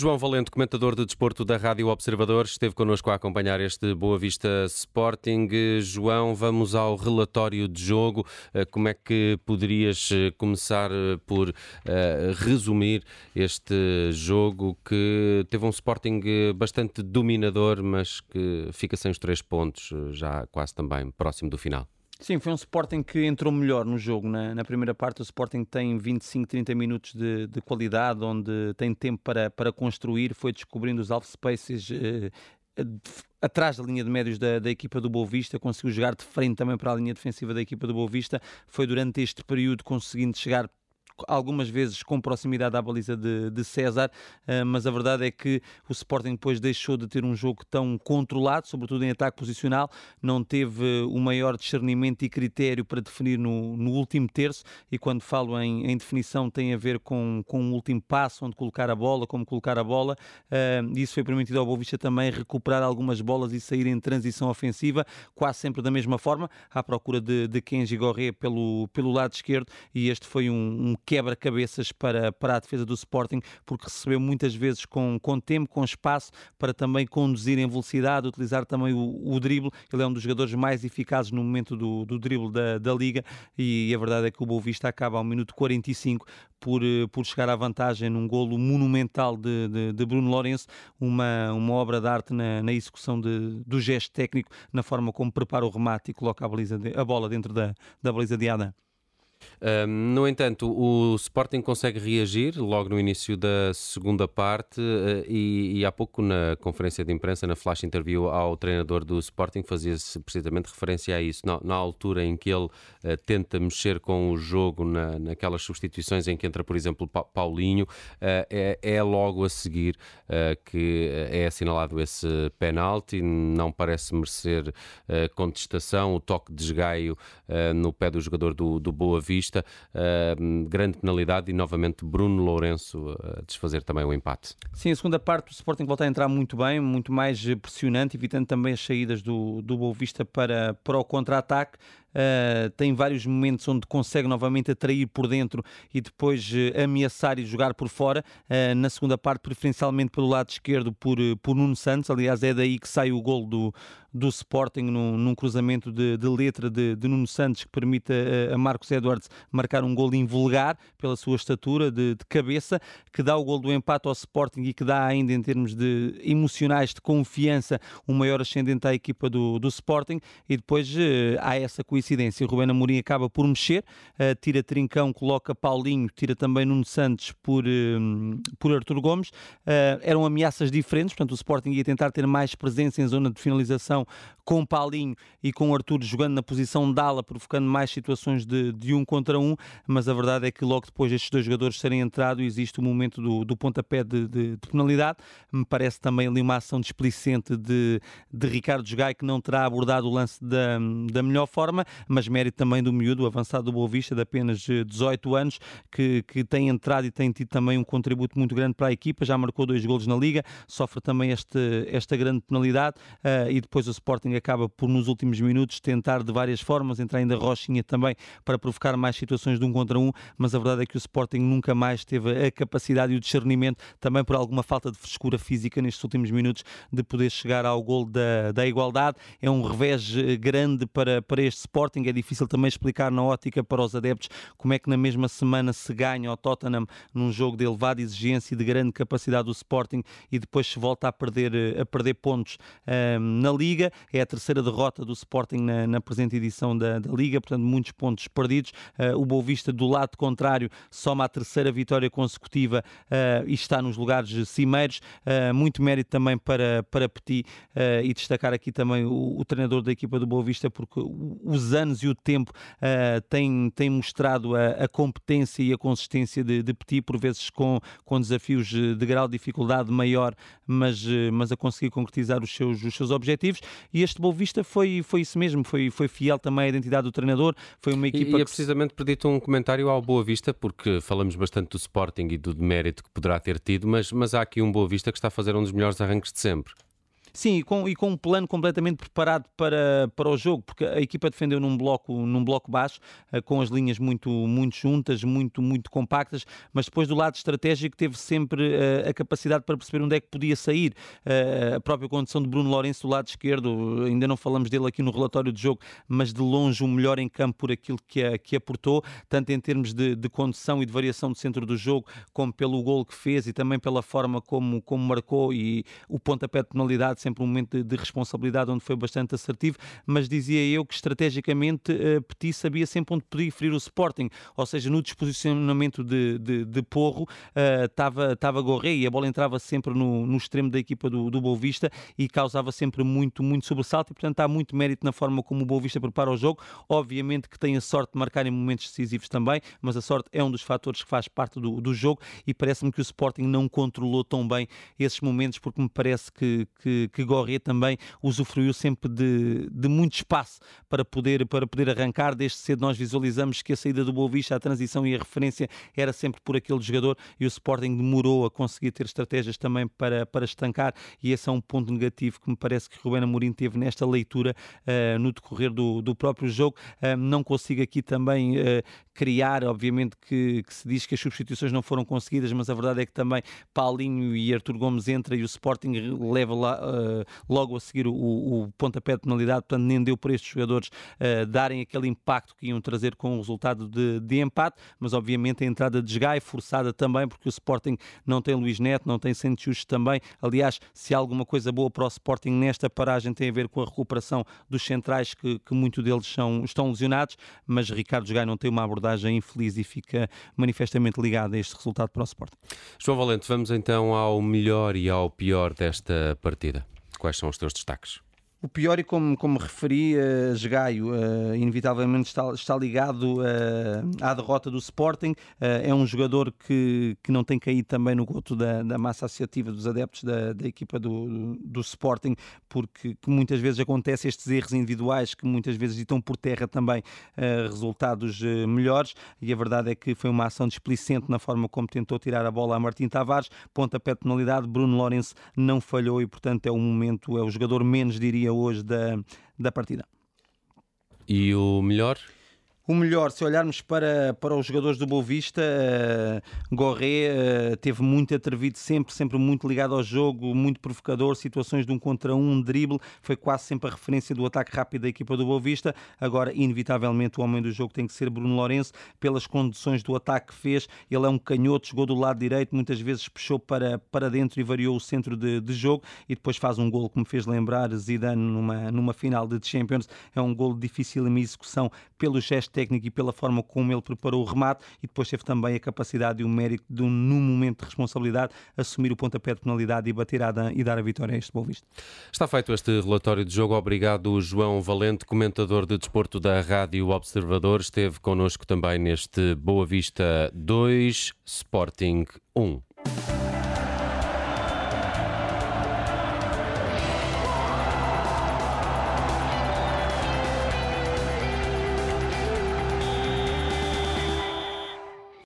João Valente, comentador de desporto da Rádio Observador, esteve connosco a acompanhar este Boa Vista Sporting. João, vamos ao relatório de jogo. Eh, como é que poderias eh, começar eh, por resumir este jogo que teve um Sporting bastante dominador, mas que fica sem os três pontos, já quase também próximo do final? Sim, foi um Sporting que entrou melhor no jogo. Na, na primeira parte, o Sporting tem 25, 30 minutos de, de, qualidade, onde tem tempo para, para construir, foi descobrindo os half spaces. Eh, atrás da linha de médios da, da, equipa do Boa Vista, conseguiu jogar de frente também para a linha defensiva da equipa do Boa Vista, foi durante este período conseguindo chegar algumas vezes com proximidade à baliza de, de César, uh, mas a verdade é que o Sporting depois deixou de ter um jogo tão controlado, sobretudo em ataque posicional, não teve o maior discernimento e critério para definir no, no último terço, e quando falo em, em, definição tem a ver com, com o último passo, onde colocar a bola, como colocar a bola, uh, isso foi permitido ao Boavista também recuperar algumas bolas e sair em transição ofensiva, quase sempre da mesma forma, à procura de, de Kenji Gorré pelo, pelo lado esquerdo, e este foi um, um quebra-cabeças para, para a defesa do Sporting, porque recebeu muitas vezes com, com tempo, com espaço, para também conduzir em velocidade, utilizar também o, o drible. Ele é um dos jogadores mais eficazes no momento do, do drible da, da Liga e a verdade é que o Boa Vista acaba ao minuto 45 por, eh, por chegar à vantagem num golo monumental de, de, de Bruno Lourenço, uma, uma obra de arte na, na execução de, do gesto técnico, na forma como prepara o remate e coloca a, de, a bola dentro da, da baliza de Adam. Um, no entanto, o Sporting consegue reagir logo no início da segunda parte uh, e, e, há pouco na conferência de imprensa, na flash interview ao treinador do Sporting, fazia-se precisamente referência a isso. Na, na altura em que ele uh, tenta mexer com o jogo, na, naquelas substituições em que entra, por exemplo, pa Paulinho, uh, é, é, logo a seguir que é assinalado esse penalti. Não parece merecer contestação, o toque de esgaio no pé do jogador do, do Boa Vista, uh, grande penalidade e novamente Bruno Lourenço a desfazer também o empate. Sim, a segunda parte o Sporting volta a entrar muito bem, muito mais pressionante, evitando também as saídas do, do Boa Vista para, para o contra-ataque. Uh, tem vários momentos onde consegue novamente atrair por dentro e depois uh, ameaçar e jogar por fora. Uh, na segunda parte, preferencialmente pelo lado esquerdo, por, por Nuno Santos. Aliás, é daí que sai o gol do, do Sporting num, num cruzamento de, de letra de, de, Nuno Santos que permite a, a, Marcos Edwards marcar um gol invulgar pela sua estatura de, de, cabeça, que dá o gol do empate ao Sporting e que dá ainda em termos de emocionais, de confiança, um maior ascendente à equipa do, do Sporting. E depois há essa coisa coincidência, Rubén Amorim acaba por mexer, uh, tira Trincão, coloca Paulinho, tira também Nuno Santos por, uh, por Artur Gomes. Uh, eram ameaças diferentes, portanto o Sporting ia tentar ter mais presença em zona de finalização com Paulinho e com Artur jogando na posição de ala, provocando mais situações de, de um contra um, mas a verdade é que logo depois destes dois jogadores serem entrado existe o momento do, do pontapé de, de, de penalidade. Me parece também ali uma ação displicente de, de Ricardo Jogai que não terá abordado o lance da, da melhor forma mas mérito também do miúdo, avançado do Boa Vista, de apenas 18 eh, anos, que, que tem entrado e tem tido também um contributo muito grande para a equipa, já marcou dois golos na Liga, sofre também este, esta grande penalidade uh, e depois o Sporting acaba por, nos últimos minutos, tentar de várias formas, entrar ainda Rochinha também para provocar mais situações de um contra um, mas a verdade é que o Sporting nunca mais teve a capacidade e o discernimento, também por alguma falta de frescura física nestes últimos minutos, de poder chegar ao gol da, da igualdade. É um revés eh, grande para, para este Sporting Sporting. É difícil também explicar na ótica para os adeptos como é que na mesma semana se ganha ao Tottenham num jogo de elevada exigência e de grande capacidade do Sporting e depois se volta a perder, a perder pontos um, na Liga. É a terceira derrota do Sporting na, na presente edição da, da, Liga, portanto, muitos pontos perdidos. Uh, o Boa Vista, do lado contrário, soma a terceira vitória consecutiva uh, e está nos lugares cimeiros. Uh, muito mérito também para, para Petit e destacar aqui também o, o treinador da equipa do Boa Vista, porque os anos e o tempo uh, tem, tem mostrado a, a, competência e a consistência de, de Petit, por vezes com, com desafios de grau de dificuldade maior, mas, uh, mas a conseguir concretizar os seus, os seus objetivos. E este Boa Vista foi, foi isso mesmo, foi, foi fiel também à identidade do treinador. Foi uma equipa. E, e é precisamente pedir-te um comentário ao Boa Vista, porque falamos bastante do Sporting e do demérito que poderá ter tido, mas, mas há aqui um Boa Vista que está a fazer um dos melhores arranques de sempre. Sim, e com, e com um plano completamente preparado para, para o jogo, porque a equipa defendeu num bloco, num bloco baixo, uh, com as linhas muito, muito juntas, muito, muito compactas, mas depois do lado estratégico teve sempre uh, a capacidade para perceber onde é que podia sair. Uh, a própria condição de Bruno Lourenço do lado esquerdo, ainda não falamos dele aqui no relatório de jogo, mas de longe o melhor em campo por aquilo que, a, que aportou, tanto em termos de, de condução e de variação do centro do jogo, como pelo gol que fez e também pela forma como, como marcou e o pontapé de penalidade, sempre um momento de, de responsabilidade onde foi bastante assertivo, mas dizia eu que estrategicamente uh, Petit sabia sempre onde podia ferir o Sporting, ou seja, no disposicionamento de, de, de Porro estava uh, tava e a bola entrava sempre no, no extremo da equipa do, do Boa Vista e causava sempre muito, muito sobressalto e portanto há muito mérito na forma como o Boa Vista prepara o jogo, obviamente que tem a sorte de marcar em momentos decisivos também, mas a sorte é um dos fatores que faz parte do, do jogo e parece-me que o Sporting não controlou tão bem esses momentos porque me parece que, que, que Gorré também usufruiu sempre de, de muito espaço para poder, para poder arrancar. Desde cedo nós visualizamos que a saída do Boa Vista, a transição e a referência era sempre por aquele jogador e o Sporting demorou a conseguir ter estratégias também para, para estancar e esse é um ponto negativo que me parece que Rubén Amorim teve nesta leitura uh, no decorrer do, do próprio jogo. Uh, não consigo aqui também uh, criar, obviamente que, que, se diz que as substituições não foram conseguidas, mas a verdade é que também Paulinho e Artur Gomes entra e o Sporting leva lá, logo a seguir o, o pontapé de penalidade, portanto nem deu para estes jogadores uh, darem aquele impacto que iam trazer com o resultado de, de empate, mas obviamente a entrada de Gai forçada também, porque o Sporting não tem Luís Neto, não tem Santos também. Aliás, se há alguma coisa boa para o Sporting nesta paragem tem a ver com a recuperação dos centrais, que, que muitos deles são, estão lesionados, mas Ricardo Gai não tem uma abordagem infeliz e fica manifestamente ligado a este resultado para o Sporting. João Valente, vamos então ao melhor e ao pior desta partida. Quais são os teus destaques? O pior, e como, como referi, uh, uh, inevitavelmente está, está ligado uh, à derrota do Sporting. Uh, é um jogador que, que não tem caído também no goto da, da massa associativa dos adeptos da, da equipa do, do Sporting, porque muitas vezes acontecem estes erros individuais que muitas vezes ditam por terra também resultados melhores. E a verdade é que foi uma ação displicente na forma como tentou tirar a bola a Martim Tavares. Pontapé de penalidade, Bruno Lourenço não falhou e, portanto, é o momento, é o jogador menos, diria hoje da, da partida. E o melhor? O melhor, se olharmos para, para os jogadores do Boa Vista, uh, Gorré uh, teve muito atrevido sempre, sempre muito ligado ao jogo, muito provocador, situações de um contra um, um drible, foi quase sempre a referência do ataque rápido da equipa do Boa Vista. Agora, inevitavelmente, o homem do jogo tem que ser Bruno Lourenço, pelas condições do ataque que fez. Ele é um canhoto, jogou do lado direito, muitas vezes puxou para, para dentro e variou o centro de, de jogo e depois faz um gol que me fez lembrar Zidane numa, numa final de Champions. É um gol difícil em execução pelo gesto técnico e pela forma como ele preparou o remate e depois teve também a capacidade e o mérito de, num momento de responsabilidade, assumir o pontapé de penalidade e bater a, e dar a vitória a este Boa Vista. Está feito este relatório de jogo. Obrigado, João Valente, comentador de desporto da Rádio Observador. Esteve connosco também neste Boa Vista 2, Sporting 1.